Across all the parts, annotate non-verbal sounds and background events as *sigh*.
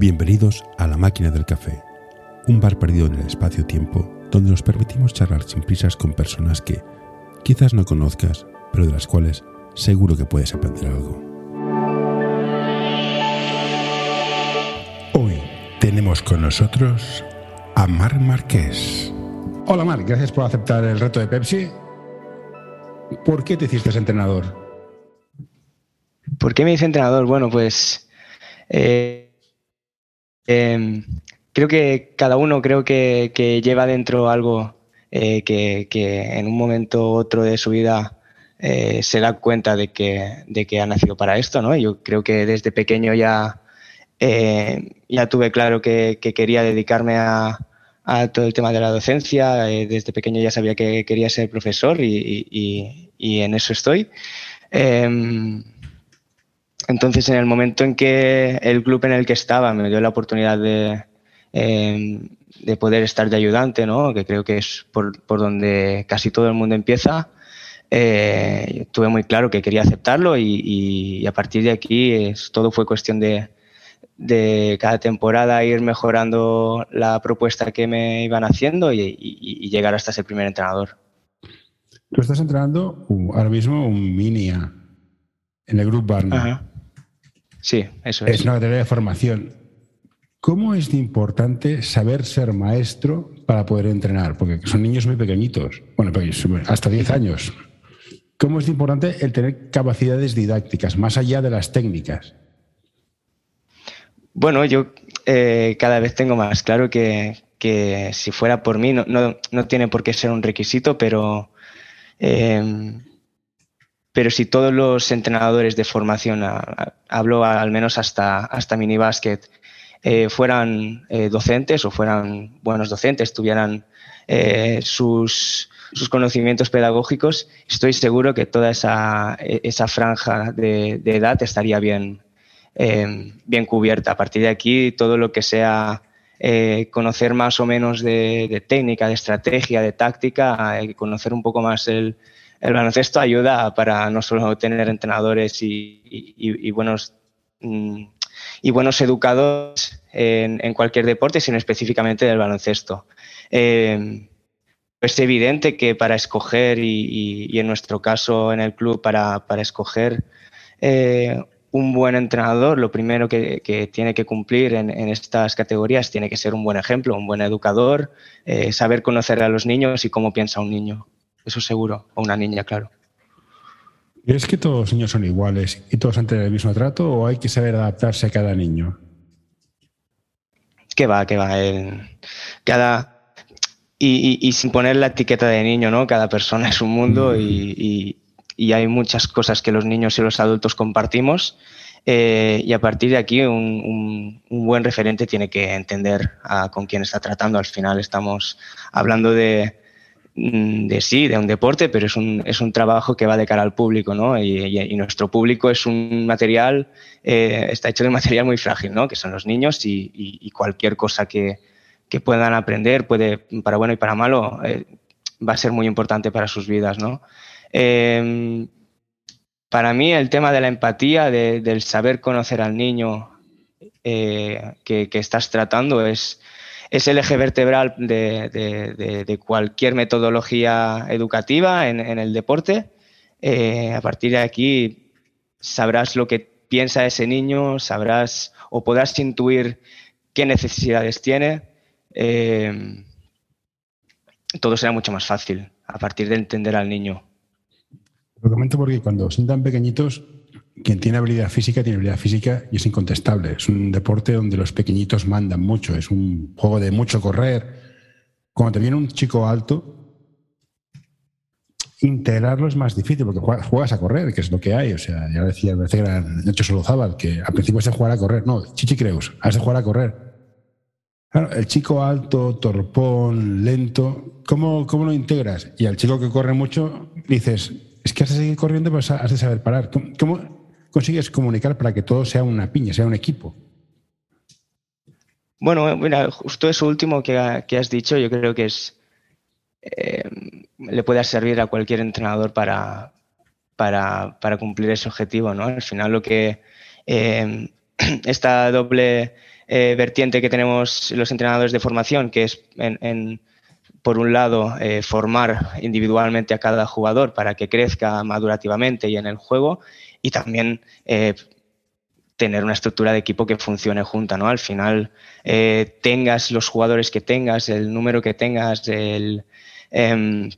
Bienvenidos a La Máquina del Café, un bar perdido en el espacio-tiempo donde nos permitimos charlar sin prisas con personas que quizás no conozcas, pero de las cuales seguro que puedes aprender algo. Hoy tenemos con nosotros a Marc Marqués. Hola Marc, gracias por aceptar el reto de Pepsi. ¿Por qué te hiciste entrenador? ¿Por qué me hice entrenador? Bueno, pues eh, em, creo que cada uno creo que, lleva dentro algo eh, que, en un momento u otro de su vida eh, se da cuenta de que, ha nacido para esto, ¿no? Yo creo que desde pequeño ya, ya tuve claro que, quería dedicarme a, todo el tema de la docencia. desde pequeño ya sabía que quería ser profesor y, y en eso estoy. Em, entonces, en el momento en que el club en el que estaba me dio la oportunidad de, em, de poder estar de ayudante, ¿no? que creo que es por, donde casi todo el mundo empieza, eh, tuve muy claro que quería aceptarlo y, a partir de aquí todo fue cuestión de, de, cada temporada ir mejorando la propuesta que me iban haciendo y, llegar hasta ser primer entrenador. Tú estás entrenando uh, ahora mismo un mini en el Grupo Barna. Sí, eso es. Es una categoría de formación. ¿Cómo es importante saber ser maestro para poder entrenar? Porque son niños muy pequeñitos, bueno, hasta 10 años. ¿Cómo es importante el tener capacidades didácticas, más allá de las técnicas? Bueno, yo eh, cada vez tengo más claro que, si fuera por mí, no, no, tiene por qué ser un requisito, pero eh, pero si todos los entrenadores de formación, hablo al menos hasta, hasta minibásquet, eh, fueran eh, docentes o fueran buenos docentes, tuvieran eh, sus, sus, conocimientos pedagógicos, estoy seguro que toda esa, esa franja de, edad estaría bien, bien cubierta. A partir de aquí, todo lo que sea conocer más o menos de, de, técnica, de estrategia, de táctica, conocer un poco más el, el baloncesto ayuda para no solo tener entrenadores y, buenos mm, y buenos educadores en, cualquier deporte, sino específicamente del baloncesto. Eh, es evidente que para escoger, y, en nuestro caso en el club, para, escoger eh, un buen entrenador, lo primero que, tiene que cumplir en, estas categorías tiene que ser un buen ejemplo, un buen educador, eh, saber conocer a los niños y cómo piensa un niño eso seguro, o una niña, claro. ¿Es que todos los niños son iguales y todos han tenido el mismo trato o hay que saber adaptarse a cada niño? Que va, que va. cada. Y, sin poner la etiqueta de niño, ¿no? Cada persona es un mundo y, hay muchas cosas que los niños y los adultos compartimos. Eh, y a partir de aquí, un, buen referente tiene que entender con quién está tratando. Al final estamos hablando de, Mm, de sí, de un deporte, pero es un, es un trabajo que va de cara al público, ¿no? Y, nuestro público es un material, eh, está hecho de un *laughs* material muy frágil, ¿no? Que son los niños y, cualquier cosa que, que, puedan aprender, puede, para bueno y para malo, eh, va a ser muy importante para sus vidas, ¿no? Em, para mí el tema de la empatía, del saber conocer al niño eh, que, que estás tratando es es el eje vertebral de, cualquier metodología educativa en, el deporte. Eh, a partir de aquí sabrás lo que piensa ese niño, sabrás o podrás intuir qué necesidades tiene. Eh, todo será mucho más fácil a partir de entender al niño. Lo comento porque cuando son tan pequeñitos quien tiene habilidad física tiene habilidad física y es incontestable. Es un deporte donde los pequeñitos mandan mucho, es un juego de mucho correr. Cuando te viene un chico alto, integrarlo es más difícil porque juegas a correr, que es lo que hay. O sea, ya decía, parece que era Nacho Solozábal, que al principio es de jugar a correr. No, Chichi Creus, has de jugar a correr. El chico alto, torpón, lento, ¿cómo, ¿cómo lo integras? Y al chico que corre mucho, dices, es que has de seguir corriendo, pero has de saber parar. ¿Cómo, consigues comunicar para que todo sea una piña, sea un equipo? Bueno, mira, justo eso último que, has dicho, yo creo que es eh, le puede servir a cualquier entrenador para, cumplir ese objetivo, ¿no? Al final lo que eh, *clears throat* esta doble eh, vertiente que tenemos los entrenadores de formación, que es por un lado, eh, formar individualmente a cada jugador para que crezca madurativamente y en el juego, y también eh, tener una estructura de equipo que funcione junta, ¿no? Al final, tengas los jugadores que tengas, el número que tengas, el, em,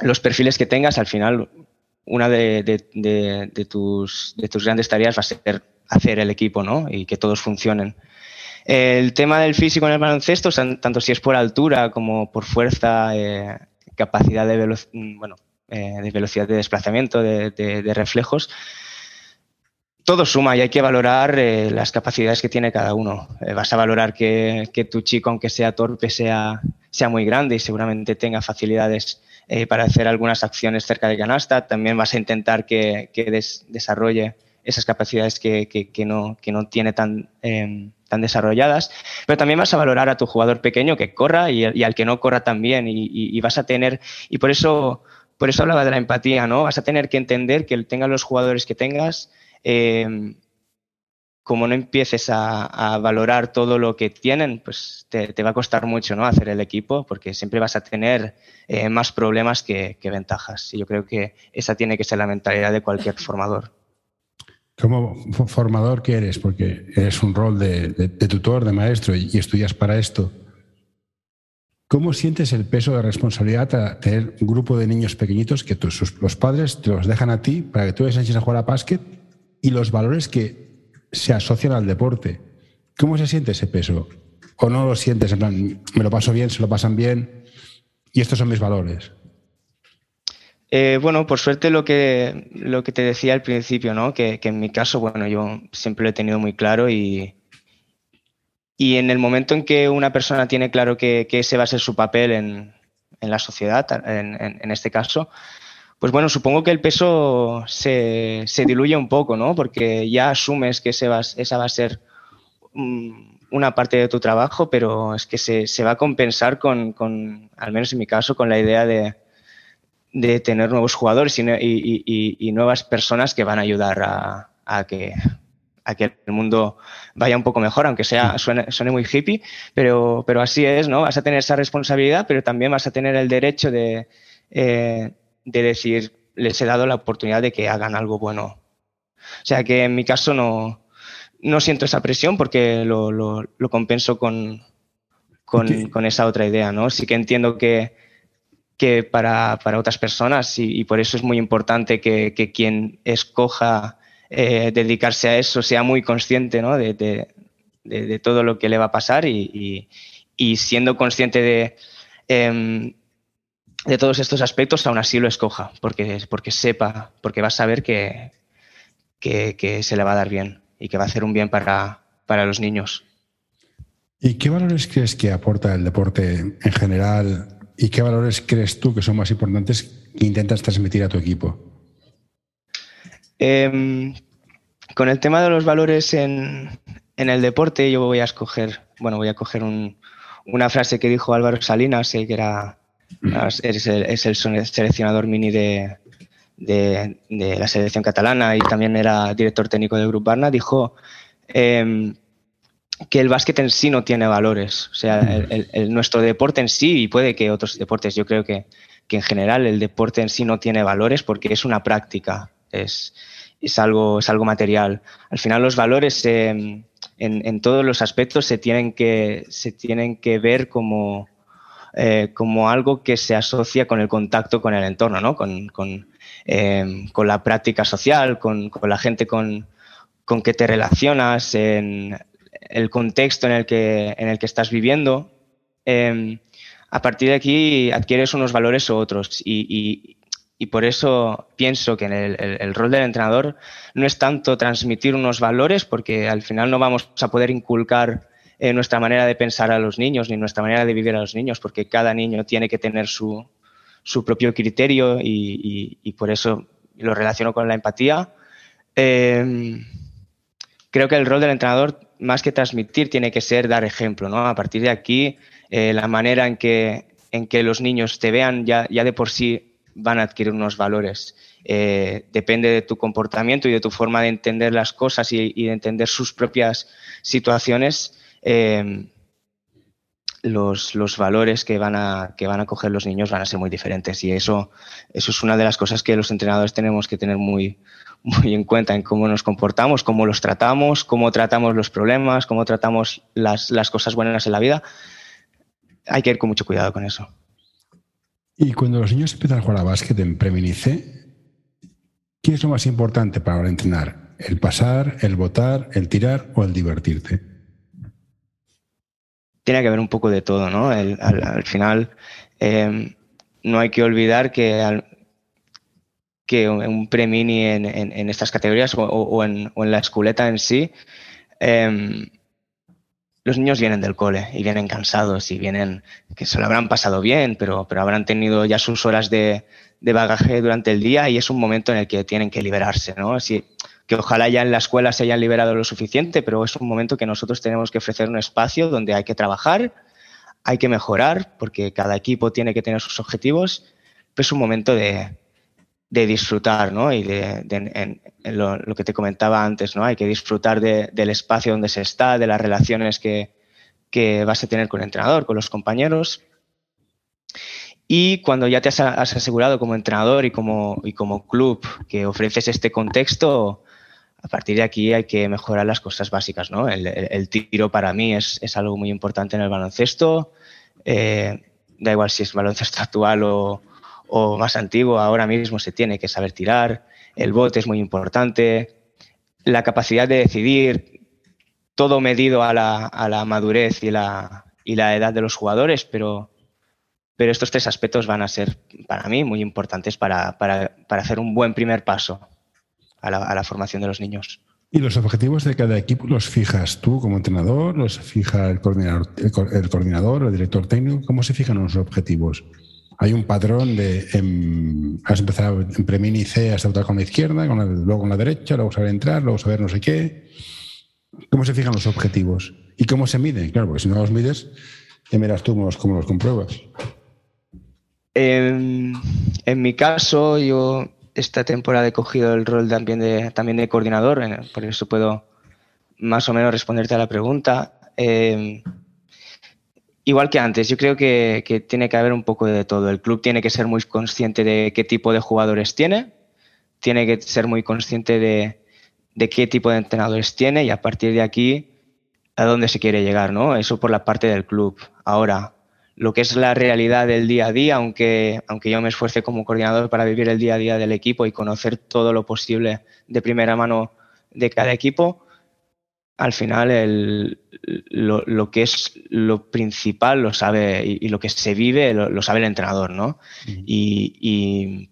los perfiles que tengas, al final una de, tus, de tus grandes tareas va a ser hacer el equipo, ¿no? Y que todos funcionen. El tema del físico en el baloncesto, tanto si es por altura como por fuerza, eh, capacidad de, bueno, eh, de velocidad de desplazamiento, de, reflejos, todo suma y hay que valorar eh, las capacidades que tiene cada uno. vas a valorar que, tu chico, aunque sea torpe, sea, sea muy grande y seguramente tenga facilidades para hacer algunas acciones cerca de canasta. También vas a intentar que, desarrolle esas capacidades que, no, no, tiene tan, em, tan desarrolladas, pero también vas a valorar a tu jugador pequeño que corra y, al que no corra también y, y, vas a tener, y por eso, por eso hablaba de la empatía, ¿no? Vas a tener que entender que tengas los jugadores que tengas, em, como no empieces a, valorar todo lo que tienen, pues te, va a costar mucho ¿no? hacer el equipo porque siempre vas a tener eh, más problemas que, que ventajas. Y yo creo que esa tiene que ser la mentalidad de cualquier formador. Como formador que eres, porque eres un rol de, tutor, de maestro y, estudias para esto, ¿cómo sientes el peso de responsabilidad a tener un grupo de niños pequeñitos que los padres te los dejan a ti para que tú les enseñes a jugar a básquet y los valores que se asocian al deporte? ¿Cómo se siente ese peso? ¿O no lo sientes? En plan, me lo paso bien, se lo pasan bien y estos son mis valores. Eh, bueno, por suerte lo que, lo que te decía al principio, ¿no? Que, en mi caso, bueno, yo siempre lo he tenido muy claro y, y en el momento en que una persona tiene claro que, ese va a ser su papel en, la sociedad, en, este caso, pues bueno, supongo que el peso se, diluye un poco, ¿no? Porque ya asumes que va, esa va a ser mm, una parte de tu trabajo, pero es que se, se va a compensar con, con, al menos en mi caso, con la idea de de tener nuevos jugadores y, nuevas personas que van a ayudar a, que, que el mundo vaya un poco mejor, aunque sea suene, muy hippie, pero, pero así es, ¿no? Vas a tener esa responsabilidad, pero también vas a tener el derecho de, eh, de decir, les he dado la oportunidad de que hagan algo bueno. O sea que en mi caso no, no siento esa presión porque lo, lo, compenso con, con, con, esa otra idea, ¿no? Sí que entiendo que, que para, otras personas y, por eso es muy importante que, quien escoja eh, dedicarse a eso sea muy consciente de, todo lo que le va a pasar y, siendo consciente de, em, de todos estos aspectos, aún así lo escoja, porque, porque sepa, porque va a saber que, que, se le va a dar bien y que va a hacer un bien para, para los niños. ¿Y qué valores crees que aporta el deporte en general ¿Y qué valores crees tú que son más importantes que intentas transmitir a tu equipo? Em, con el tema de los valores en, el deporte, yo voy a escoger, bueno, voy a coger una frase que dijo Álvaro Salinas, que era, es, el, seleccionador mini de, la selección catalana y también era director técnico del Grupo Barna, dijo em, que el básquet en sí no tiene valores. O sea, el, nuestro deporte en sí, y puede que otros deportes, yo creo que, en general el deporte en sí no tiene valores porque es una práctica, es, es, algo, es algo material. Al final los valores en, en, todos los aspectos se tienen que, se tienen que ver como, eh, como algo que se asocia con el contacto con el entorno, ¿no? con, con, eh, con la práctica social, con, con la gente con, con que te relacionas, en el contexto en el que, en el que estás viviendo, em, a partir de aquí adquieres unos valores u otros. Y, por eso pienso que el, rol del entrenador no es tanto transmitir unos valores, porque al final no vamos a poder inculcar eh, nuestra manera de pensar a los niños ni nuestra manera de vivir a los niños, porque cada niño tiene que tener su, propio criterio y, por eso lo relaciono con la empatía. Em, creo que el rol del entrenador más que transmitir, tiene que ser dar ejemplo, ¿no? A partir de aquí, eh, la manera en que, en que los niños te vean ya, ya de por sí van a adquirir unos valores. Eh, depende de tu comportamiento y de tu forma de entender las cosas y, de entender sus propias situaciones, em, los, valores que van, a, que van a coger los niños van a ser muy diferentes. Y eso, eso es una de las cosas que los entrenadores tenemos que tener muy, muy en cuenta en cómo nos comportamos, cómo los tratamos, cómo tratamos los problemas, cómo tratamos las, las cosas buenas en la vida. Hay que ir con mucho cuidado con eso. Y cuando los niños empiezan a jugar a básquet en Preminice, ¿qué es lo más importante para entrenar? ¿El pasar, el votar, el tirar o el divertirte? Tiene que haber un poco de todo, ¿no? al, final, em, no hay que olvidar que, que un premini en, en, estas categorías o, en, la esculeta en sí, em, los niños vienen del cole y vienen cansados y vienen que se lo habrán pasado bien, pero, pero habrán tenido ya sus horas de, de bagaje durante el día y es un momento en el que tienen que liberarse, ¿no? Así, que ojalá ya en la escuela se hayan liberado lo suficiente, pero es un momento que nosotros tenemos que ofrecer un espacio donde hay que trabajar, hay que mejorar, porque cada equipo tiene que tener sus objetivos, pero es un momento de, disfrutar, ¿no? Y de, lo, que te comentaba antes, ¿no? Hay que disfrutar del espacio donde se está, de las relaciones que, que vas a tener con el entrenador, con los compañeros. Y cuando ya te has, asegurado como entrenador y como, y como club que ofreces este contexto, a partir de aquí hay que mejorar las cosas básicas, ¿no? El, tiro para mí es, algo muy importante en el baloncesto. Eh, da igual si es baloncesto *laughs* actual o, más antiguo, ahora mismo se tiene que saber tirar. El bote es muy importante. La capacidad de decidir, todo medido a la, madurez y la, edad de los jugadores, pero, pero estos tres aspectos van a ser para mí muy importantes para hacer un buen primer paso a la, formación de los niños. ¿Y los objetivos de cada equipo los fijas tú como entrenador? ¿Los fija el coordinador, el, coordinador, el director técnico? ¿Cómo se fijan los objetivos? Hay un patrón de. has empezado en Premini C, has con la izquierda, luego con la derecha, luego saber entrar, luego saber no sé qué. ¿Cómo se fijan los objetivos? ¿Y cómo se miden? Claro, porque si no los mides, ya miras tú cómo los, compruebas. en mi caso, yo esta temporada he cogido el rol también de, también de coordinador, por eso puedo más o menos responderte a la pregunta. Em, igual que antes, yo creo que, tiene que haber un poco de todo. El club tiene que ser muy consciente de qué tipo de jugadores tiene, tiene que ser muy consciente de, de qué tipo de entrenadores tiene y a partir de aquí a dónde se quiere llegar, ¿no? Eso por la parte del club. Ahora, lo que es la realidad del día a día, aunque, aunque yo me esfuerce como coordinador para vivir el día a día del equipo y conocer todo lo posible de primera mano de cada equipo, al final lo, que es lo principal lo sabe y, lo que se vive lo, sabe el entrenador, ¿no? y,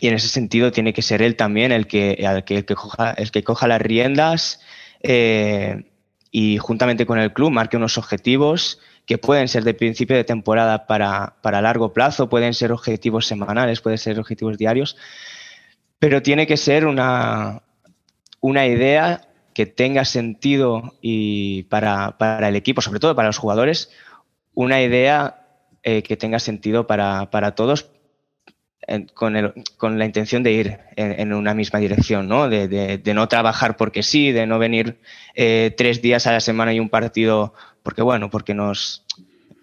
en ese sentido tiene que ser él también el que, el que, coja, el que coja las riendas eh, y juntamente con el club marque unos objetivos que pueden ser de principio de temporada para, largo plazo, pueden ser objetivos semanales, pueden ser objetivos diarios, pero tiene que ser una, una idea que tenga sentido y para, el equipo, sobre todo para los jugadores, una idea eh, que tenga sentido para, todos con, con, la intención de ir en, una misma dirección, ¿no? De, no trabajar porque sí, de no venir eh, tres días a la semana y un partido porque bueno, porque nos,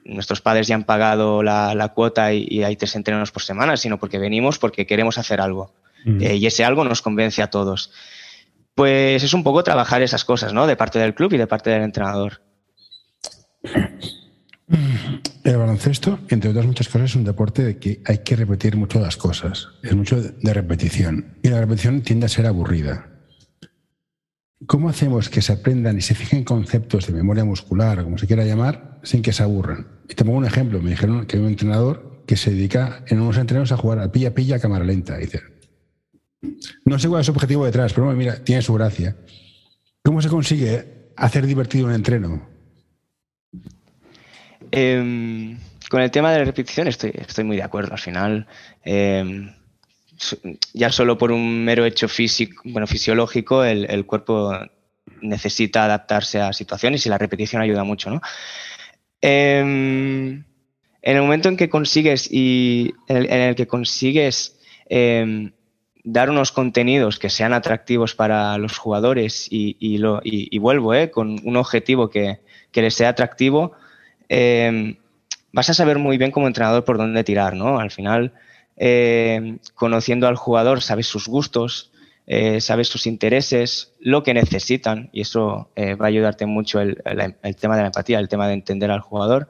nuestros padres ya han pagado la, cuota y, hay tres entrenos por semana, sino porque venimos porque queremos hacer algo. Eh, y ese algo nos convence a todos. Pues es un poco trabajar esas cosas, ¿no? De parte del club y de parte del entrenador. El baloncesto, entre otras muchas cosas, es un deporte de que hay que repetir mucho las cosas. Es mucho de repetición. Y la repetición tiende a ser aburrida. ¿Cómo hacemos que se aprendan y se fijen conceptos de memoria muscular, o como se quiera llamar, sin que se aburran? Y te pongo un ejemplo. Me dijeron que hay un entrenador que se dedica en unos entrenos a jugar a pilla-pilla a cámara lenta. dice, no sé cuál es su objetivo detrás, pero mira, tiene su gracia. ¿Cómo se consigue hacer divertido un entreno? Em, con el tema de la repetición estoy, estoy muy de acuerdo. Al final, em, ya solo por un mero hecho físico, bueno, fisiológico, el, cuerpo necesita adaptarse a situaciones y la repetición ayuda mucho, ¿no? Em, en el momento en que consigues y en el, que consigues dar unos contenidos que sean atractivos para los jugadores y, vuelvo, ¿eh? con un objetivo que, les sea atractivo, em, vas a saber muy bien como entrenador por dónde tirar, ¿no? Al final, em, conociendo al jugador, sabes sus gustos, eh, sabes sus intereses, lo que necesitan, y eso eh, va a ayudarte mucho el, tema de la empatía, el tema de entender al jugador.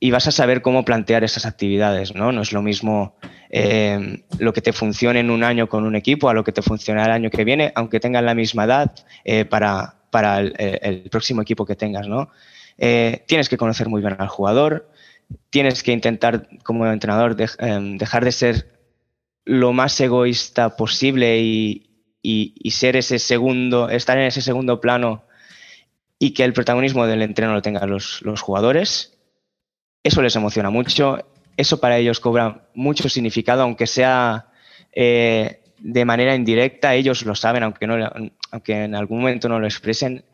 Y vas a saber cómo plantear esas actividades, ¿no? No es lo mismo em, lo que te funcione en un año con un equipo a lo que te funciona el año que viene, aunque tengan la misma edad eh, para, el, próximo equipo que tengas, ¿no? tienes que conocer muy bien al jugador, tienes que intentar como entrenador dejar de ser lo más egoísta posible y, ser ese segundo, estar en ese segundo plano y que el protagonismo del entreno lo tengan los, jugadores. Eso les emociona mucho, eso para ellos cobra mucho significado, aunque sea eh, de manera indirecta, ellos lo saben, aunque, no, en algún momento no lo expresen.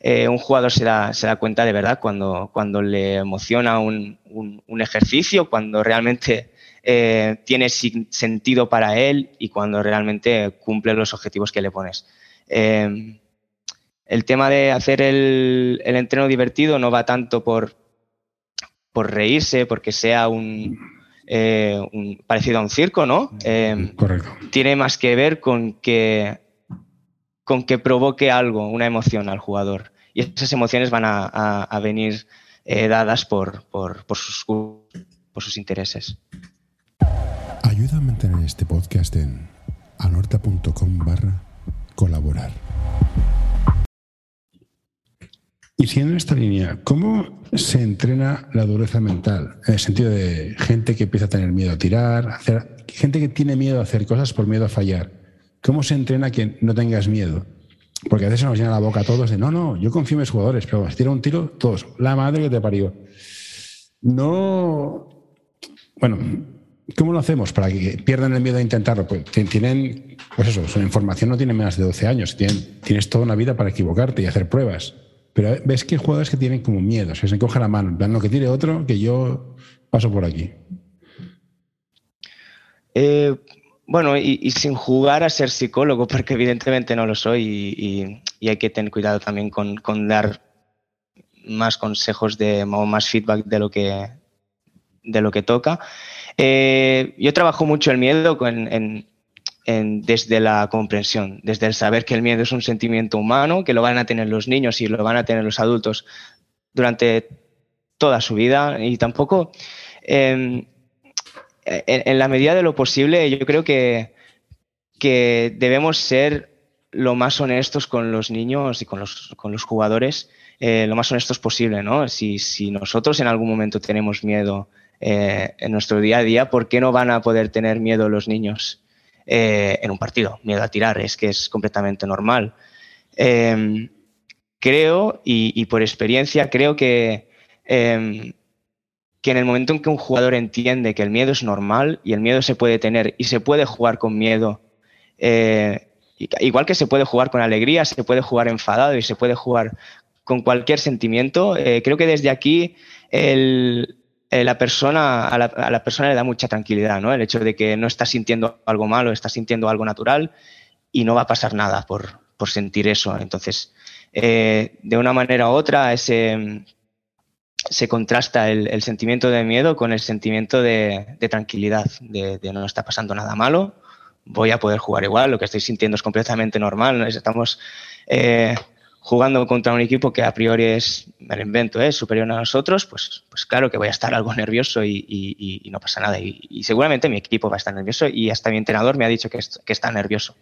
Eh, un jugador se da, se da cuenta de verdad cuando, cuando le emociona un, un ejercicio, cuando realmente eh, tiene sentido para él y cuando realmente cumple los objetivos que le pones. El tema de hacer el, entreno divertido no va tanto por, por reírse, porque sea un, eh, parecido a un circo, ¿no? Correcto. Tiene más que ver con que, con que provoque algo, una emoción al jugador. Y esas emociones van a, venir dadas por, por, sus, por sus intereses. Ayuda a mantener este podcast en anorta.com barra colaborar. Y siguiendo en esta línea, ¿cómo se entrena la dureza mental? En el sentido de gente que empieza a tener miedo a tirar, hacer, gente que tiene miedo a hacer cosas por miedo a fallar. ¿Cómo se entrena que no tengas miedo? Porque a veces nos llena la boca a todos de, no, no, yo confío en mis jugadores, pero si tira un tiro, todos, la madre que te parió. No, bueno, ¿Cómo lo hacemos para que pierdan el miedo a intentarlo? Pues tienen, pues eso, su información no tiene menos de 12 años, tienes toda una vida para equivocarte y hacer pruebas. Pero ves que jugadores que tienen como miedo, se coge la mano, en plan, no, que tire otro, que yo paso por aquí. Eh, bueno, y, sin jugar a ser psicólogo, porque evidentemente no lo soy y, hay que tener cuidado también con, con, dar más consejos de, o más feedback de lo que, de lo que toca. Eh, yo trabajo mucho el miedo desde la comprensión, desde el saber que el miedo es un sentimiento humano, que lo van a tener los niños y lo van a tener los adultos durante toda su vida y tampoco em, en, la medida de lo posible yo creo que, que debemos ser lo más honestos con los niños y con los, con los jugadores, eh, lo más honestos posible, ¿no? Si, si nosotros en algún momento tenemos miedo eh, en nuestro día a día, ¿por qué no van a poder tener miedo los niños eh, en un partido? Miedo a tirar, es que es completamente normal. Em, creo, y, por experiencia, creo que, em, que en el momento en que un jugador entiende que el miedo es normal y el miedo se puede tener y se puede jugar con miedo, eh, igual que se puede jugar con alegría, se puede jugar enfadado y se puede jugar con cualquier sentimiento, creo que desde aquí el, eh, la persona, a la, persona le da mucha tranquilidad, ¿no? El hecho de que no está sintiendo algo malo, está sintiendo algo natural y no va a pasar nada por, sentir eso. Entonces, eh, de una manera u otra, ese, se contrasta el, sentimiento de miedo con el sentimiento de, tranquilidad, de, no está pasando nada malo, voy a poder jugar igual, lo que estoy sintiendo es completamente normal, ¿no? estamos eh, jugando contra un equipo que a priori es, me lo invento, es superior a nosotros, pues, pues claro que voy a estar algo *laughs* nervioso y, no pasa nada. Y, seguramente mi equipo va a estar nervioso y hasta mi entrenador me ha dicho que, está nervioso.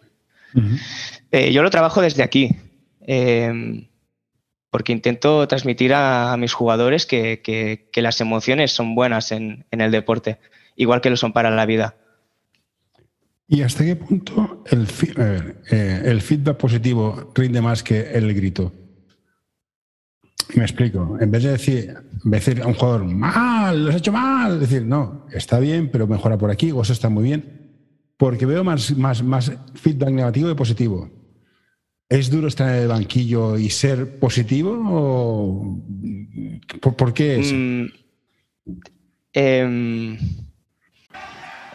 Eh, yo lo trabajo desde aquí, em, porque intento transmitir a, mis jugadores que, las emociones son buenas en el deporte, igual que lo son para la vida. ¿Y hasta qué punto el, eh, el feedback positivo rinde más que el grito? Me explico. En vez de decir, decir a un jugador, mal, lo has hecho mal, decir, no, está bien, pero mejora por aquí, o eso está muy bien. Porque veo más, feedback negativo y positivo. ¿Es duro estar en el banquillo y ser positivo? ¿Por, qué es? Em,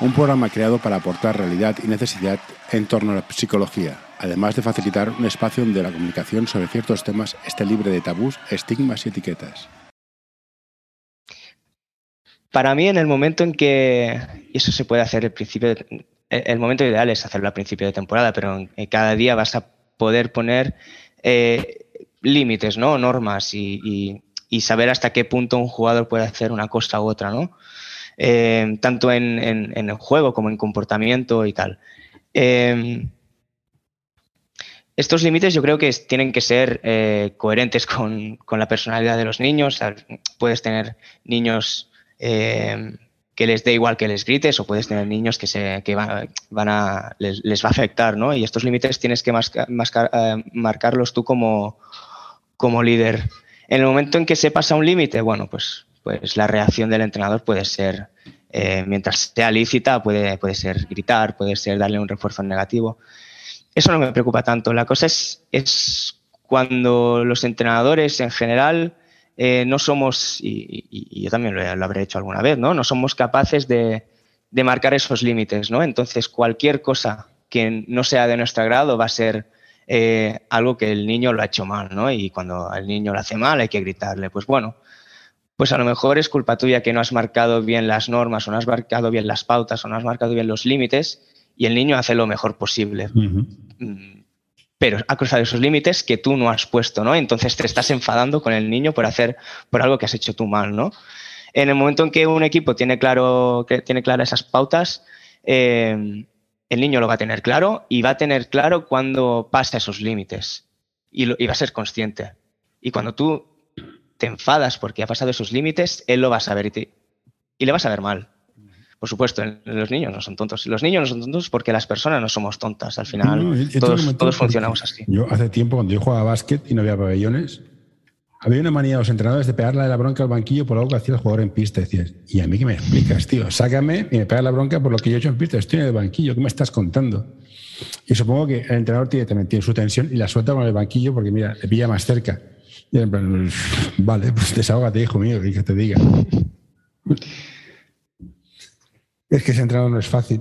Un programa creado para aportar realidad y necesidad en torno a la psicología, además de facilitar un espacio donde la comunicación sobre ciertos temas esté libre de tabús, estigmas y etiquetas. Para mí, en el momento en que, y eso se puede hacer el principio, el momento ideal es hacerlo al principio de temporada, pero cada día vas a poder poner eh, límites, ¿no? Normas y, saber hasta qué punto un jugador puede hacer una cosa u otra, ¿no? Eh, tanto en, el juego como en comportamiento y tal. Eh, estos límites yo creo que tienen que ser eh, coherentes con, la personalidad de los niños. puedes tener niños que les dé igual que les grites o puedes tener niños que, se, que van, a, les, va a afectar, ¿no? Y estos límites tienes que marcarlos tú como líder. En el momento en que se pasa un límite, bueno, pues, pues la reacción del entrenador puede ser, mientras sea lícita, puede, puede ser gritar, puede ser darle un refuerzo negativo eso no me preocupa tanto. La cosa es, es cuando los entrenadores en general eh, no somos, y, yo también lo, habré hecho alguna vez, ¿no? No somos capaces de, marcar esos límites, ¿no? Entonces, cualquier cosa que no sea de nuestro agrado va a ser eh, algo que el niño lo ha hecho mal, ¿no? Y cuando el niño lo hace mal hay que gritarle. Pues bueno, pues a lo mejor es culpa tuya que no has marcado bien las normas o no has marcado bien las pautas o no has marcado bien los límites y el niño hace lo mejor posible. Mm, pero ha cruzado esos límites que tú no has puesto, ¿no? Entonces te estás enfadando con el niño por hacer, por algo que has hecho tú mal, ¿no? En el momento en que un equipo tiene claro, que tiene claras esas pautas, eh, el niño lo va a tener claro y va a tener claro cuando pasa esos límites y, y va a ser consciente. Y cuando tú te enfadas porque ha pasado esos límites, él lo va a saber y, y le vas a ver mal. Por supuesto, los niños no son tontos. Los niños no son tontos porque las personas no somos tontas. Al final, todos, funcionamos así. Yo hace tiempo, cuando yo jugaba básquet y no había pabellones, había una manía de los entrenadores de pegarle la bronca al banquillo por algo que hacía el jugador en pista. Decías, ¿y a mí qué me explicas, tío? Sácame y me pega la bronca por lo que yo he hecho en pista. Estoy en el banquillo, ¿qué me estás contando? Y supongo que el entrenador tiene, también tiene su tensión y la suelta con el banquillo porque, mira, le pilla más cerca. Y en plan, vale, pues desahógate, hijo mío, que te diga. Es que ese entrenador no es fácil.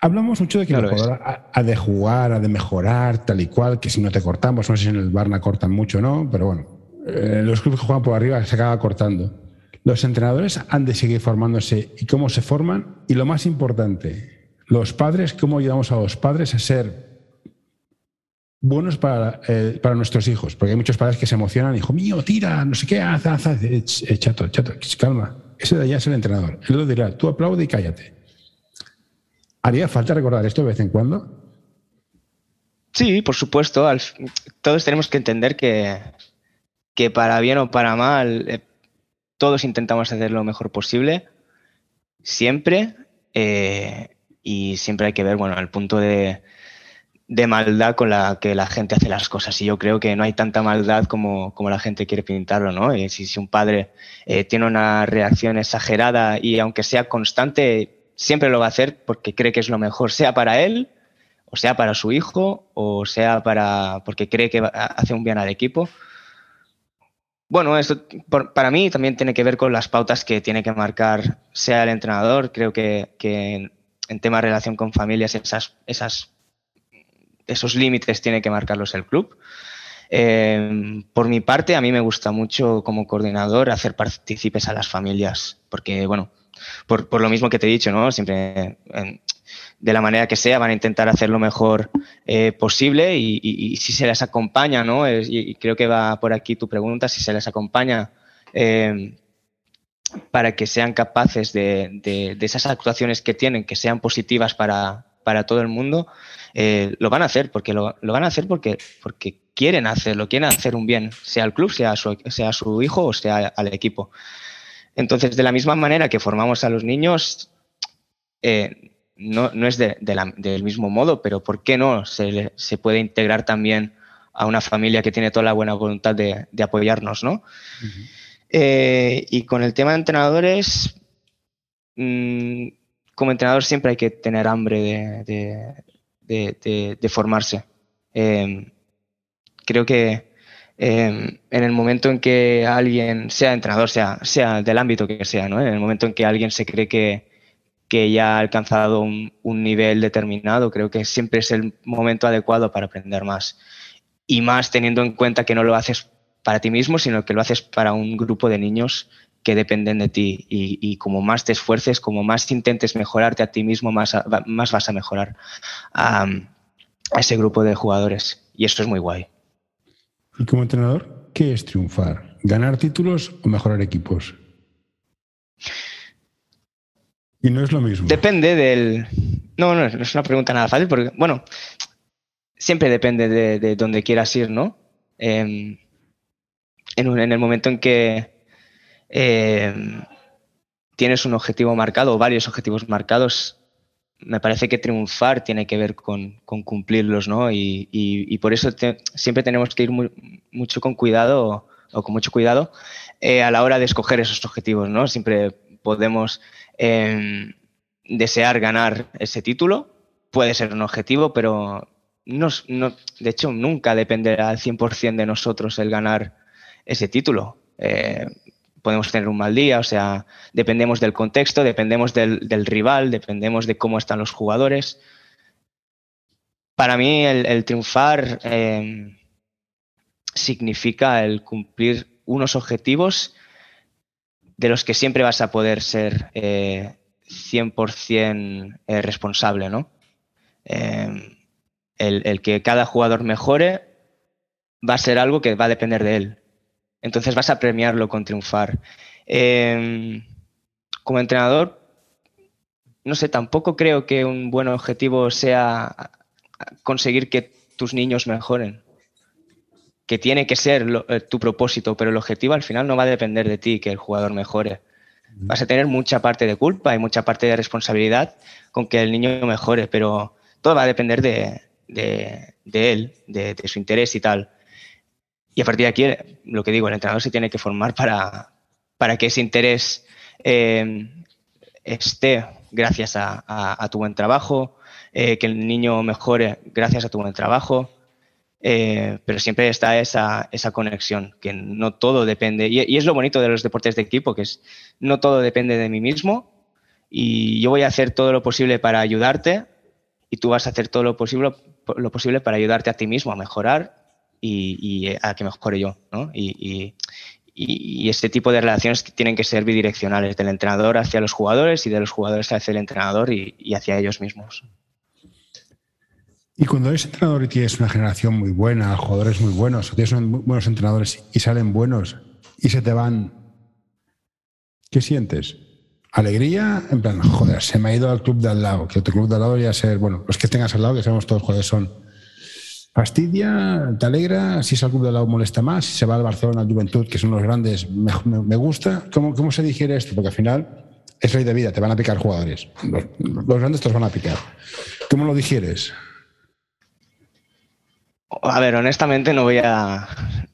Hablamos mucho de que el jugador ha, de jugar, ha de mejorar, tal y cual, que si no te cortamos, no sé si en el Barna cortan mucho o no, pero bueno, eh, los clubes que juegan por arriba se acaba cortando. Los entrenadores han de seguir formándose y cómo se forman. Y lo más importante, los padres, cómo ayudamos a los padres a ser buenos para, eh, para nuestros hijos. Porque hay muchos padres que se emocionan, hijo mío, tira, no sé qué, haz, haz, haz. Eh, chato, chato, calma. Ese de allá es el entrenador. Él lo dirá, tú aplaude y cállate. ¿Haría falta recordar esto de vez en cuando? Sí, por supuesto. todos tenemos que entender que, que para bien o para mal, eh, todos intentamos hacer lo mejor posible, siempre, eh, y siempre hay que ver, bueno, el punto de, de maldad con la que la gente hace las cosas. Y yo creo que no hay tanta maldad como, como la gente quiere pintarlo, ¿no? Y si, si un padre eh, tiene una reacción exagerada y aunque sea constante, siempre lo va a hacer porque cree que es lo mejor, sea para él, o sea para su hijo, o sea para porque cree que hace un bien al equipo. Bueno, esto para mí también tiene que ver con las pautas que tiene que marcar sea el entrenador. Creo que, que en, en tema de relación con familias, esas, esas esos límites tiene que marcarlos el club. Eh, por mi parte, a mí me gusta mucho como coordinador hacer partícipes a las familias, porque, bueno, por, lo mismo que te he dicho, ¿no? Siempre, de la manera que sea, van a intentar hacer lo mejor eh, posible y, si se les acompaña, ¿no? y, creo que va por aquí tu pregunta, si se les acompaña eh, para que sean capaces de, de, esas actuaciones que tienen, que sean positivas para, para todo el mundo, eh, lo van a hacer, porque lo, van a hacer porque, porque quieren hacerlo, quieren hacer un bien, sea al club, sea a su, sea su hijo o sea al equipo. Entonces, de la misma manera que formamos a los niños, eh, no, es del mismo modo, pero ¿por qué no? Se, se, puede integrar también a una familia que tiene toda la buena voluntad de, apoyarnos, ¿no? Eh, y con el tema de entrenadores, mm, como entrenador siempre hay que tener hambre de, formarse. Em, creo que em, en el momento en que alguien, sea entrenador, sea, sea del ámbito que sea, ¿no? en el momento en que alguien se cree que, que ya ha alcanzado un, nivel determinado, creo que siempre es el momento adecuado para aprender más. Y más teniendo en cuenta que no lo haces para ti mismo, sino que lo haces para un grupo de niños que dependen de ti. Y, como más te esfuerces, como más intentes mejorarte a ti mismo, más, más vas a mejorar a, a ese grupo de jugadores. Y eso es muy guay. Y como entrenador, ¿qué es triunfar? ¿Ganar títulos o mejorar equipos? Y no es lo mismo. Depende del. No, no, es una pregunta nada fácil, porque, bueno, siempre depende de, de dónde quieras ir, ¿no? Em, en, en, el momento en que em, tienes un objetivo marcado varios objetivos marcados, me parece que triunfar tiene que ver con, cumplirlos, ¿no? Y, por eso siempre tenemos que ir mucho con cuidado o, con mucho cuidado eh, a la hora de escoger esos objetivos, ¿no? Siempre podemos desear ganar ese título. Puede ser un objetivo, pero no, de hecho nunca dependerá al 100% de nosotros el ganar ese título. Eh, podemos tener un mal día, o sea, dependemos del contexto, dependemos del, rival, dependemos de cómo están los jugadores. Para mí el, triunfar em, significa el cumplir unos objetivos de los que siempre vas a poder ser 100% eh, eh, responsable, ¿no? Eh, el, que cada jugador mejore va a ser algo que va a depender de él. Entonces vas a premiarlo con triunfar. como entrenador, no sé, tampoco creo que un buen objetivo sea conseguir que tus niños mejoren que tiene que ser eh, tu propósito, pero el objetivo al final no va a depender de ti que el jugador mejore. Vas a tener mucha parte de culpa y mucha parte de responsabilidad con que el niño mejore, pero todo va a depender de, él, de, su interés y tal. Y a partir de aquí, lo que digo, el entrenador se tiene que formar para, para que ese interés eh, esté gracias a, tu buen trabajo, eh, que el niño mejore gracias a tu buen trabajo, eh, pero siempre está esa, esa, conexión, que no todo depende, y, es lo bonito de los deportes de equipo, que es no todo depende de mí mismo y yo voy a hacer todo lo posible para ayudarte y tú vas a hacer todo lo posible, lo posible para ayudarte a ti mismo a mejorar y, a que mejore yo. ¿no? Y, y, este tipo de relaciones tienen que ser bidireccionales, del entrenador hacia los jugadores y de los jugadores hacia el entrenador y hacia ellos mismos. Y cuando eres entrenador y tienes una generación muy buena, jugadores muy buenos, o tienes buenos entrenadores y salen buenos y se te van, ¿qué sientes? Alegría, en plan, joder, se me ha ido al club de al lado, que otro club de al lado a ser, bueno, los que tengas al lado, que sabemos todos cuáles son. Fastidia, te alegra, si es al club de lado molesta más, si se va al Barcelona, al Juventud, que son los grandes, me, gusta. ¿Cómo, ¿Cómo, se digiere esto? Porque al final es ley de vida, te van a picar jugadores. Los, grandes te los van a picar. ¿Cómo lo digieres? A ver, honestamente no voy a,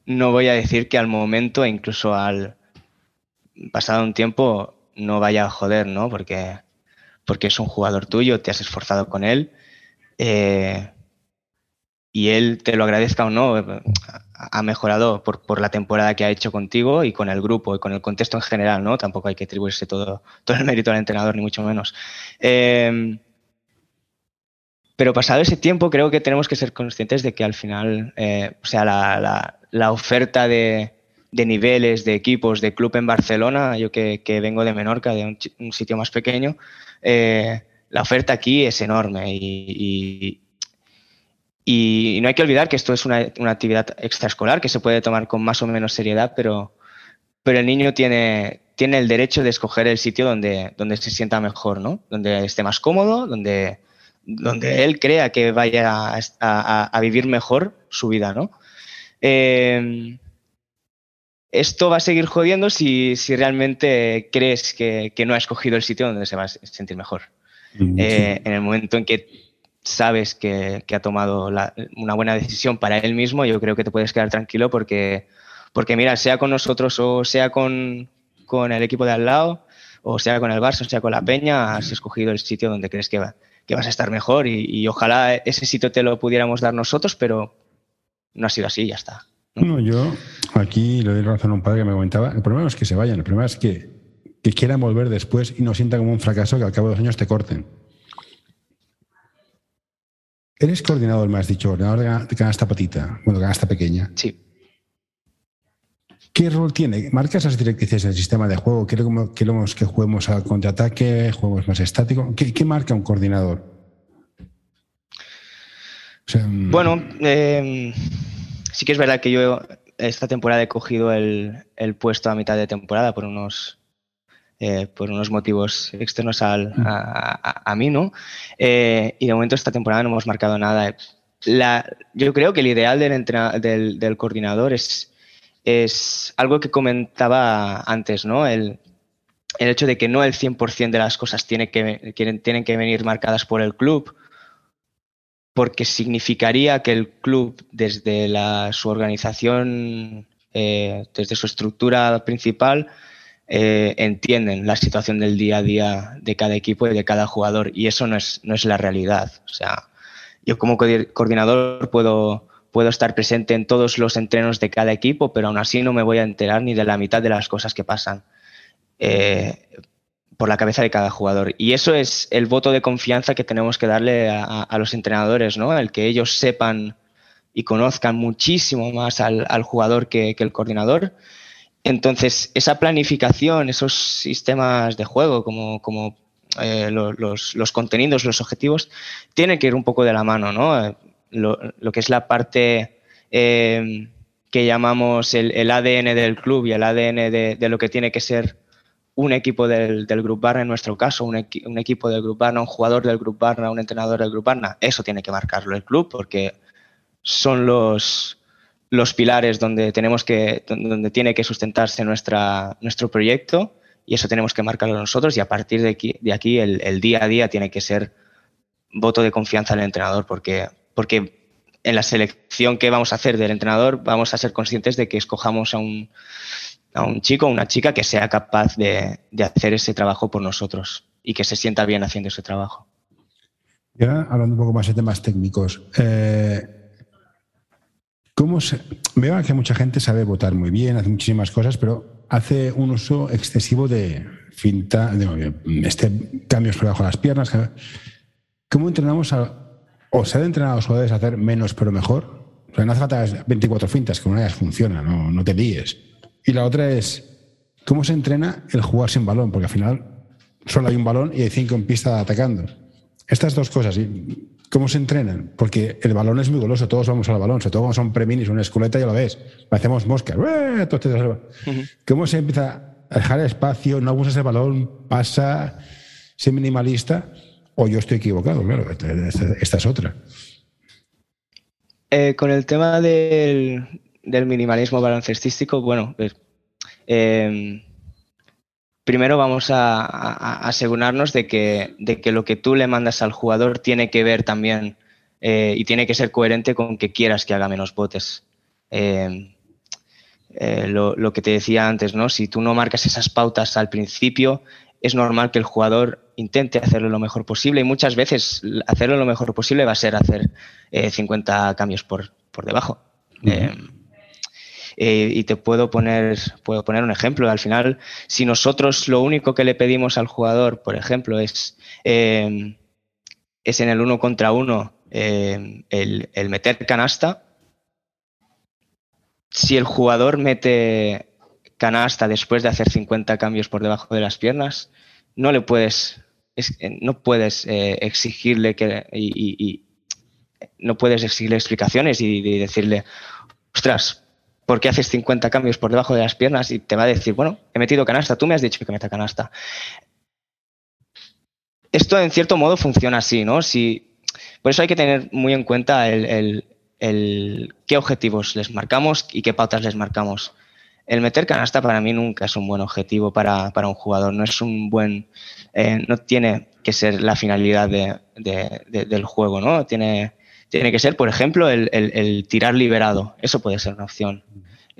no voy a decir que al momento, incluso al pasado un tiempo, no vaya a joder, ¿no? Porque, porque es un jugador tuyo, te has esforzado con él. Eh, y él te lo agradezca o no, ha mejorado por, por, la temporada que ha hecho contigo y con el grupo y con el contexto en general, ¿no? Tampoco hay que atribuirse todo, todo el mérito al entrenador, ni mucho menos. Eh, pero pasado ese tiempo, creo que tenemos que ser conscientes de que al final, eh, o sea, la, oferta de, niveles, de equipos, de club en Barcelona, yo que, vengo de Menorca, de un, sitio más pequeño, eh, la oferta aquí es enorme y, no hay que olvidar que esto es una, actividad extraescolar que se puede tomar con más o menos seriedad, pero, pero el niño tiene, tiene el derecho de escoger el sitio donde, donde se sienta mejor, ¿no? Donde esté más cómodo, donde donde él crea que vaya a, vivir mejor su vida, ¿no? Em, esto va a seguir jodiendo si, realmente crees que, no ha escogido el sitio donde se va a sentir mejor. en el momento en que sabes que, ha tomado una buena decisión para él mismo, yo creo que te puedes quedar tranquilo porque, porque mira, sea con nosotros o sea con, el equipo de al lado, o sea con el Barça, o sea con la Peña, has escogido el sitio donde crees que, que vas a estar mejor y, ojalá ese sitio te lo pudiéramos dar nosotros, pero no ha sido así, ya está. ¿no? yo aquí le doy razón a un padre que me comentaba, el problema no es que se vayan, el problema es que, que quieran volver después y no sientan como un fracaso que al cabo de dos años te corten. Eres coordinador, me has dicho, coordinador de canasta patita, bueno, canasta pequeña. Sí. ¿Qué rol tiene? ¿Marcas las directrices del sistema de juego? ¿Queremos que juguemos a contraataque? ¿Juegos más estáticos? ¿Qué, marca un coordinador? Mm, bueno, em, sí que es verdad que yo esta temporada he cogido el, puesto a mitad de temporada por unos eh, por unos motivos externos al, mm. a, mí, ¿no? Eh, y de momento esta temporada no hemos marcado nada. yo creo que el ideal del, del, coordinador es, es algo que comentaba antes, ¿no? El, el hecho de que no el 100% de las cosas tiene que, tienen que venir marcadas por el club, porque significaría que el club, desde la, su organización, eh, desde su estructura principal, eh, entienden la situación del día a día de cada equipo y de cada jugador y eso no es, no es la realidad. O sea, yo como coordinador puedo, puedo estar presente en todos los entrenos de cada equipo, pero aún así no me voy a enterar ni de la mitad de las cosas que pasan eh, por la cabeza de cada jugador. Y eso es el voto de confianza que tenemos que darle a, los entrenadores, ¿no? El que ellos sepan y conozcan muchísimo más al, jugador que, que el coordinador entonces, esa planificación, esos sistemas de juego, como, como eh, los, contenidos, los objetivos, tienen que ir un poco de la mano, ¿no? Lo, que es la parte eh, que llamamos el, ADN del club y el ADN de, lo que tiene que ser un equipo del, del Grup Barna, en nuestro caso, un, un, equipo del Grup Barna, un jugador del Grup Barna, un entrenador del Grup Barna, eso tiene que marcarlo el club porque son los, los pilares donde tenemos que, donde tiene que sustentarse nuestra, nuestro proyecto y eso tenemos que marcarlo nosotros y a partir de aquí, de aquí el, día a día tiene que ser voto de confianza del entrenador porque, porque en la selección que vamos a hacer del entrenador vamos a ser conscientes de que escojamos a un, a un chico o una chica que sea capaz de, hacer ese trabajo por nosotros y que se sienta bien haciendo ese trabajo. Ya hablando un poco más de temas técnicos, eh, ¿Cómo se... Veo que mucha gente sabe votar muy bien, hace muchísimas cosas, pero hace un uso excesivo de finta, de este, cambios por debajo de las piernas. ¿Cómo entrenamos a, o se ha entrenado a los jugadores a hacer menos pero mejor? O sea, no hace falta 24 fintas, que una de ellas funciona, no, no te líes. Y la otra es, ¿cómo se entrena el jugar sin balón? Porque al final solo hay un balón y hay cinco en pista atacando. Estas dos cosas. ¿Cómo se entrenan? Porque el balón es muy goloso, todos vamos al balón, sobre todo cuando son preminis, una esculeta, ya lo ves, hacemos moscas. ¿Cómo se empieza a dejar espacio, no abusas el balón, pasa, ser minimalista? O yo estoy equivocado, claro, esta, es otra. Eh, con el tema del, minimalismo baloncestístico, bueno, eh, primero vamos a, asegurarnos de que, de que, lo que tú le mandas al jugador tiene que ver también eh, y tiene que ser coherente con que quieras que haga menos botes. Eh, eh, lo, que te decía antes, ¿no? Si tú no marcas esas pautas al principio, es normal que el jugador intente hacerlo lo mejor posible y muchas veces hacerlo lo mejor posible va a ser hacer 50 cambios por, por debajo. Eh, y te puedo poner, puedo poner un ejemplo. Al final, si nosotros lo único que le pedimos al jugador, por ejemplo, es, em, es en el uno contra uno em, el, meter canasta, si el jugador mete canasta después de hacer 50 cambios por debajo de las piernas, no le puedes, no puedes eh, exigirle que, y, no puedes exigirle explicaciones y, y decirle, ostras, ¿por qué haces 50 cambios por debajo de las piernas? Y te va a decir, bueno, he metido canasta, tú me has dicho que meta canasta. Esto en cierto modo funciona así, ¿no? Si, por eso hay que tener muy en cuenta el, qué objetivos les marcamos y qué pautas les marcamos. El meter canasta para mí nunca es un buen objetivo para, un jugador, no es un buen, eh, no tiene que ser la finalidad del juego, ¿no? Tiene, tiene que ser, por ejemplo, el, tirar liberado. Eso puede ser una opción.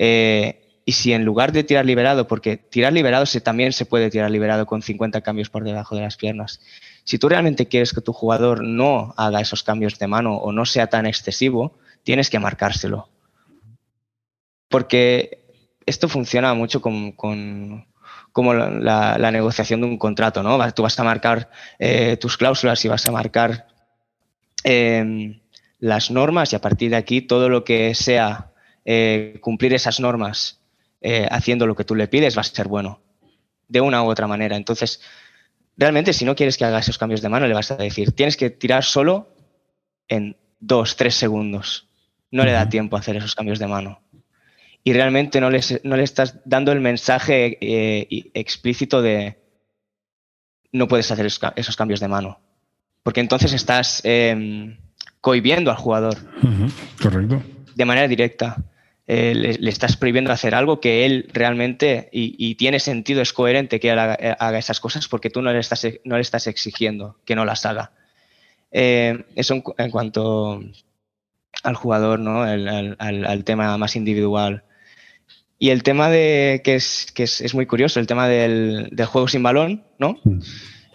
Eh, y si en lugar de tirar liberado, porque tirar liberado también se puede tirar liberado con 50 cambios por debajo de las piernas. Si tú realmente quieres que tu jugador no haga esos cambios de mano o no sea tan excesivo, tienes que marcárselo. Porque esto funciona mucho con, como la, negociación de un contrato, ¿no? Tú vas a marcar eh, tus cláusulas y vas a marcar em, las normas y a partir de aquí todo lo que sea eh, cumplir esas normas eh, haciendo lo que tú le pides va a ser bueno, de una u otra manera. Entonces, realmente si no quieres que haga esos cambios de mano, le vas a decir, tienes que tirar solo en dos, tres segundos. No le da tiempo a hacer esos cambios de mano. Y realmente no, no le estás dando el mensaje eh, explícito de no puedes hacer esos cambios de mano. Porque entonces estás eh, cohibiendo al jugador. Correcto. De manera directa. Eh, le, estás prohibiendo hacer algo que él realmente, y, tiene sentido, es coherente que él haga, esas cosas porque tú no le estás, no le estás exigiendo que no las haga. Eh, eso en, cuanto al jugador, ¿no? al, tema más individual. Y el tema de, que es, que es, muy curioso, el tema del, del, juego sin balón, ¿no? Mm.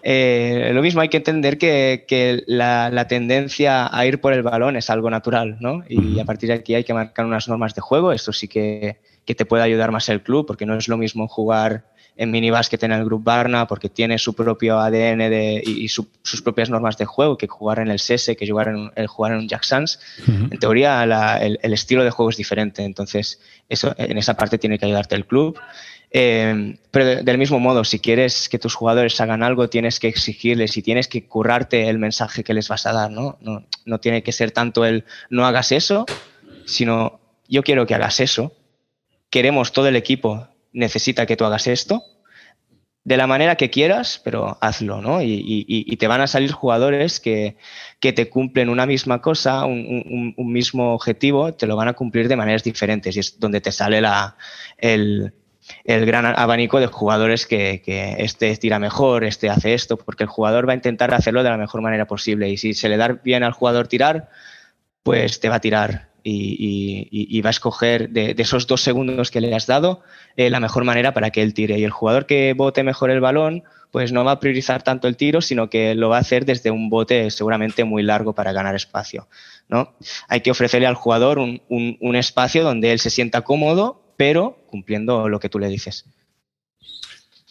Eh, lo mismo hay que entender que, la, tendencia a ir por el balón es algo natural, ¿no? Y a partir de aquí hay que marcar unas normas de juego. Esto sí que, te puede ayudar más el club, porque no es lo mismo jugar en minibásquet en el Grupo Barna, porque tiene su propio ADN y, sus propias normas de juego, que jugar en el SESE, que jugar en, el jugar en un Jack Sans. En teoría, el, el, estilo de juego es diferente. Entonces, eso, en esa parte tiene que ayudarte el club. Eh, pero del mismo modo, si quieres que tus jugadores hagan algo, tienes que exigirles y tienes que currarte el mensaje que les vas a dar, ¿no? No, no tiene que ser tanto el no hagas eso, sino yo quiero que hagas eso. Queremos, todo el equipo necesita que tú hagas esto de la manera que quieras, pero hazlo, ¿no? Y, te van a salir jugadores que, te cumplen una misma cosa, un, mismo objetivo, te lo van a cumplir de maneras diferentes y es donde te sale la, el, el gran abanico de jugadores que, este tira mejor, este hace esto, porque el jugador va a intentar hacerlo de la mejor manera posible. Y si se le da bien al jugador tirar, pues te va a tirar y, va a escoger de, esos dos segundos que le has dado eh, la mejor manera para que él tire. Y el jugador que bote mejor el balón, pues no va a priorizar tanto el tiro, sino que lo va a hacer desde un bote seguramente muy largo para ganar espacio. ¿no? Hay que ofrecerle al jugador un espacio donde él se sienta cómodo pero cumpliendo lo que tú le dices.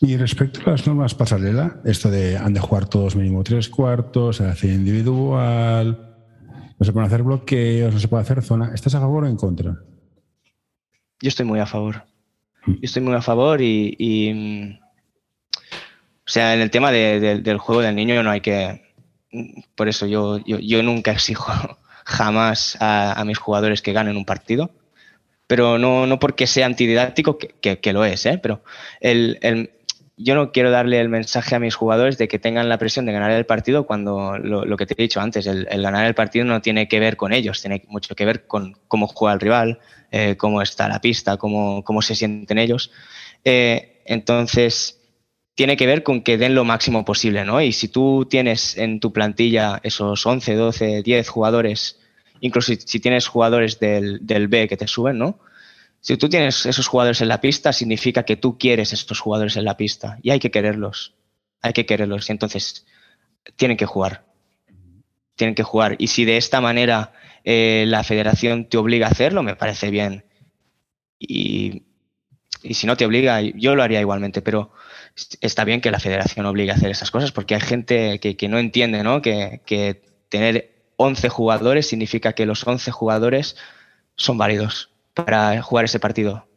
Y respecto a las normas pasarela, esto de han de jugar todos mínimo tres cuartos, se hace individual, no se pueden hacer bloqueos, no se puede hacer zona, ¿estás a favor o en contra? Yo estoy muy a favor. Mm. Yo estoy muy a favor y, o sea, en el tema del juego del niño no hay que, por eso yo, yo, nunca exijo *laughs* jamás a mis jugadores que ganen un partido pero no, no porque sea antididáctico, que, que, lo es, ¿eh? pero el, el, yo no quiero darle el mensaje a mis jugadores de que tengan la presión de ganar el partido cuando lo, que te he dicho antes, el, ganar el partido no tiene que ver con ellos, tiene mucho que ver con cómo juega el rival, eh, cómo está la pista, cómo, cómo se sienten ellos. Eh, entonces, tiene que ver con que den lo máximo posible, ¿no? Y si tú tienes en tu plantilla esos 11, 12, 10 jugadores incluso si, tienes jugadores del, B que te suben, ¿no? Si tú tienes esos jugadores en la pista, significa que tú quieres estos jugadores en la pista y hay que quererlos. Hay que quererlos. Y entonces tienen que jugar. Tienen que jugar. Y si de esta manera eh, la federación te obliga a hacerlo, me parece bien. Y, si no te obliga, yo lo haría igualmente, pero está bien que la federación obligue a hacer esas cosas porque hay gente que, no entiende, ¿no? Que, que tener 11 jugadores significa que los 11 jugadores son válidos para jugar ese partido.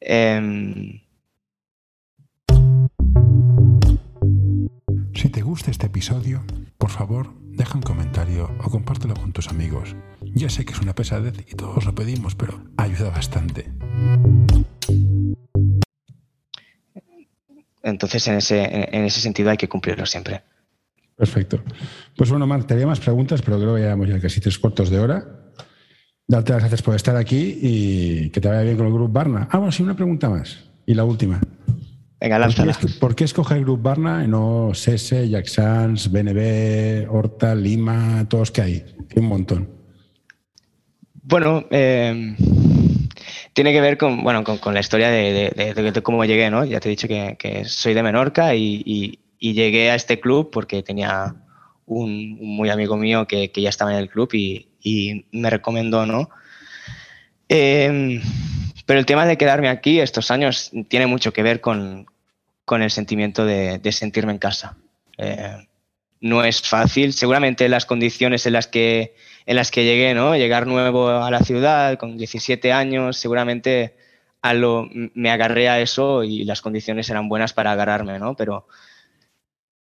Em, si te gusta este episodio, por favor, deja un comentario o compártelo con tus amigos. Ya sé que es una pesadez y todos lo pedimos, pero ayuda bastante. Entonces, en ese, en ese sentido hay que cumplirlo siempre. Perfecto. Pues bueno, Marc, te haría más preguntas, pero creo que ya llevamos ya casi tres cuartos de hora. Darte las gracias por estar aquí y que te vaya bien con el grupo Barna. Ah, bueno, sí, una pregunta más. Y la última. Venga, lánzala. ¿Por qué, escoger Grup Barna y no Sese, Jack Sanz, BNB, Horta, Lima, todos que hay? un montón. Bueno, eh, tiene que ver con, bueno, con, la historia de, cómo llegué, ¿no? Ya te he dicho que, soy de Menorca y, llegué a este club porque tenía un, muy amigo mío que, ya estaba en el club y, me recomendó, ¿no? Em, pero el tema de quedarme aquí estos años tiene mucho que ver con, el sentimiento de, sentirme en casa. Eh, no es fácil. Seguramente las condiciones en las que, en las que llegué, ¿no? Llegar nuevo a la ciudad con 17 años, seguramente a lo, me agarré a eso y las condiciones eran buenas para agarrarme, ¿no? Pero,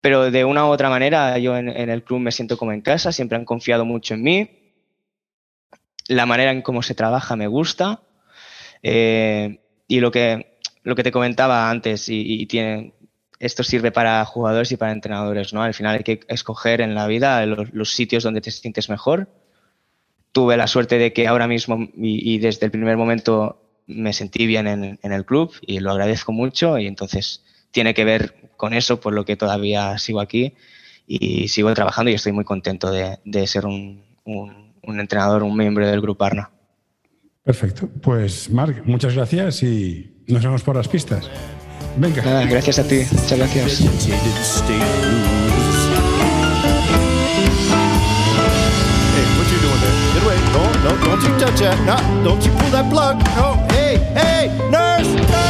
pero de una u otra manera yo en, el club me siento como en casa, siempre han confiado mucho en mí. La manera en cómo se trabaja me gusta. Eh, y lo que, lo que te comentaba antes, y, esto sirve para jugadores y para entrenadores, ¿no? Al final hay que escoger en la vida los, sitios donde te sientes mejor. Tuve la suerte de que ahora mismo y, desde el primer momento me sentí bien en, el club y lo agradezco mucho y entonces tiene que ver con eso, por lo que todavía sigo aquí y sigo trabajando y estoy muy contento de, ser un, entrenador, un miembro del Grupo Arna. Perfecto. Pues Marc, muchas gracias y nos vemos por las pistas. Venga. Nada, gracias a ti. Muchas gracias. No, no, don't you touch that. No, don't you pull that plug. No, hey, hey, nurse, nurse.